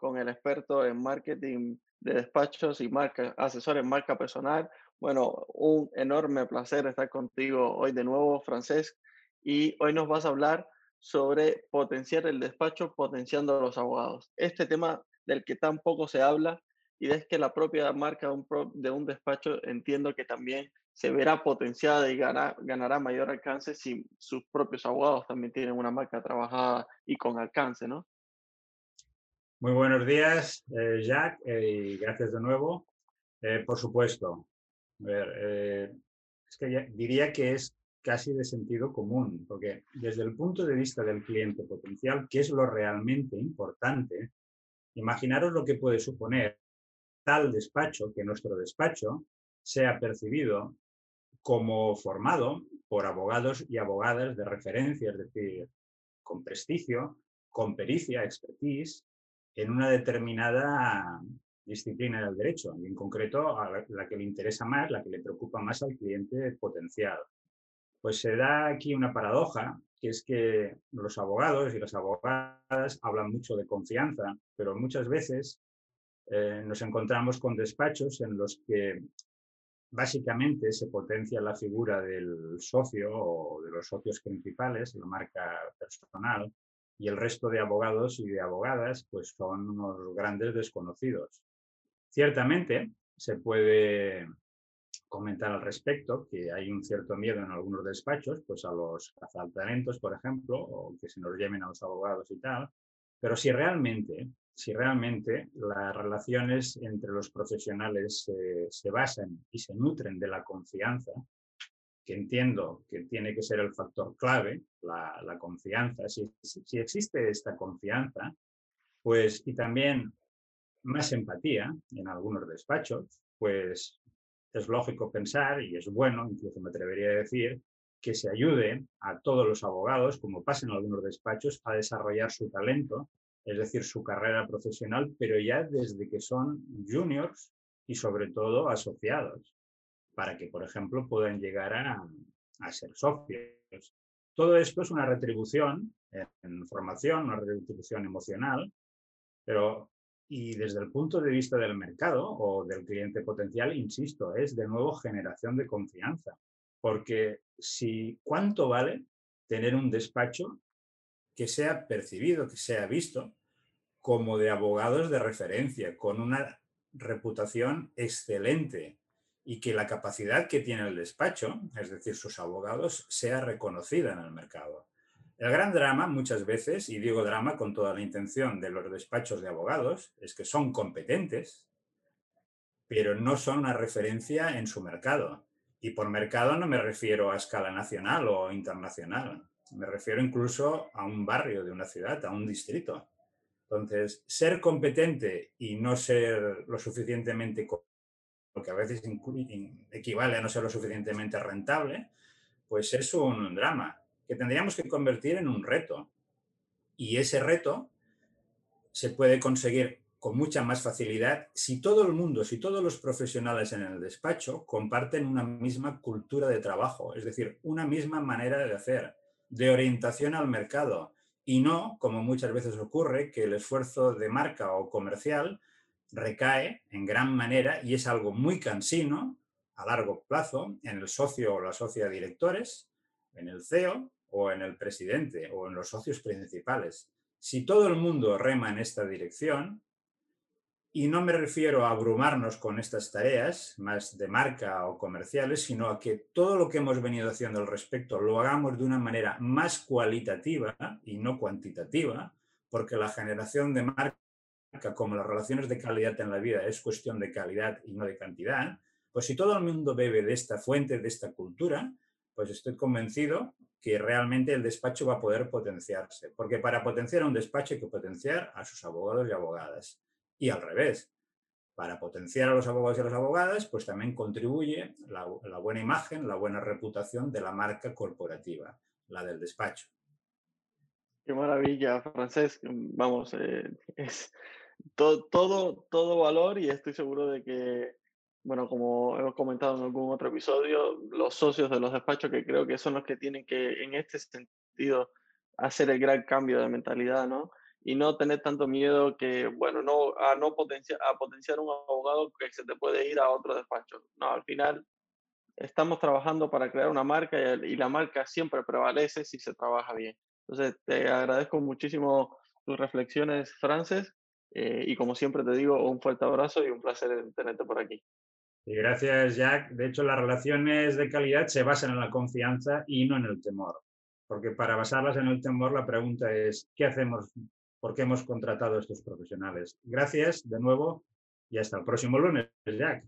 con el experto en marketing de despachos y marca, asesor en marca personal. Bueno, un enorme placer estar contigo hoy de nuevo, Francesc. Y hoy nos vas a hablar sobre potenciar el despacho potenciando a los abogados. Este tema del que tan poco se habla y es que la propia marca de un despacho entiendo que también se verá potenciada y ganará mayor alcance si sus propios abogados también tienen una marca trabajada y con alcance, ¿no? Muy buenos días, eh, Jack, eh, y gracias de nuevo. Eh, por supuesto, es que diría que es casi de sentido común, porque desde el punto de vista del cliente potencial, ¿qué es lo realmente importante? Imaginaros lo que puede suponer tal despacho, que nuestro despacho sea percibido como formado por abogados y abogadas de referencia, es decir, con prestigio, con pericia, expertise, en una determinada disciplina del derecho, y en concreto la, que le interesa más, la que le preocupa más al cliente potencial. Pues se da aquí una paradoja, que es que los abogados y las abogadas hablan mucho de confianza, pero muchas veces eh, nos encontramos con despachos en los que básicamente se potencia la figura del socio o de los socios principales, la marca personal, y el resto de abogados y de abogadas pues son unos grandes desconocidos. Ciertamente se puede comentar al respecto que hay un cierto miedo en algunos despachos, pues a los cazatalentos, por ejemplo, o que se nos llamen a los abogados y tal, pero si realmente, si realmente las relaciones entre los profesionales se basan y se nutren de la confianza, entiendo que tiene que ser el factor clave, la, confianza. Si, si, existe esta confianza, pues, y también más empatía en algunos despachos, pues es lógico pensar, y es bueno, incluso me atrevería a decir, que se ayude a todos los abogados, como pasa en algunos despachos, a desarrollar su talento, es decir, su carrera profesional, pero ya desde que son juniors y sobre todo asociados para que, por ejemplo, puedan llegar a, ser socios. Todo esto es una retribución en formación, una retribución emocional, pero y desde el punto de vista del mercado o del cliente potencial, insisto, es de nuevo generación de confianza. Porque si cuánto vale tener un despacho que sea percibido, que sea visto como de abogados de referencia, con una reputación excelente, y que la capacidad que tiene el despacho, es decir, sus abogados, sea reconocida en el mercado. El gran drama muchas veces, y digo drama con toda la intención de los despachos de abogados, es que son competentes, pero no son una referencia en su mercado. Y por mercado no me refiero a escala nacional o internacional, me refiero incluso a un barrio de una ciudad, a un distrito. Entonces, ser competente y no ser lo suficientemente que a veces equivale a no ser lo suficientemente rentable, pues es un drama que tendríamos que convertir en un reto. Y ese reto se puede conseguir con mucha más facilidad si todo el mundo, si todos los profesionales en el despacho comparten una misma cultura de trabajo, es decir, una misma manera de hacer, de orientación al mercado, y no, como muchas veces ocurre, que el esfuerzo de marca o comercial recae en gran manera y es algo muy cansino a largo plazo en el socio o la socia directores, en el CEO o en el presidente o en los socios principales. Si todo el mundo rema en esta dirección, y no me refiero a abrumarnos con estas tareas más de marca o comerciales, sino a que todo lo que hemos venido haciendo al respecto lo hagamos de una manera más cualitativa y no cuantitativa, porque la generación de marca como las relaciones de calidad en la vida es cuestión de calidad y no de cantidad, pues si todo el mundo bebe de esta fuente, de esta cultura, pues estoy convencido que realmente el despacho va a poder potenciarse, porque para potenciar a un despacho hay que potenciar a sus abogados y abogadas. Y al revés, para potenciar a los abogados y a las abogadas, pues también contribuye la, buena imagen, la buena reputación de la marca corporativa, la del despacho. Qué maravilla, Francesc. Vamos, eh, es todo, todo, todo valor y estoy seguro de que bueno, como hemos comentado en algún otro episodio, los socios de los despachos que creo que son los que tienen que, en este sentido, hacer el gran cambio de mentalidad, ¿no? Y no tener tanto miedo que, bueno, no, a no potenciar, a potenciar un abogado que se te puede ir a otro despacho. No, al final estamos trabajando para crear una marca y, la marca siempre prevalece si se trabaja bien. Entonces, te agradezco muchísimo tus reflexiones, Frances, eh, y como siempre te digo, un fuerte abrazo y un placer tenerte por aquí. Y gracias, Jack. De hecho, las relaciones de calidad se basan en la confianza y no en el temor. Porque para basarlas en el temor, la pregunta es, ¿qué hacemos? ¿Por qué hemos contratado a estos profesionales? Gracias de nuevo y hasta el próximo lunes, Jack.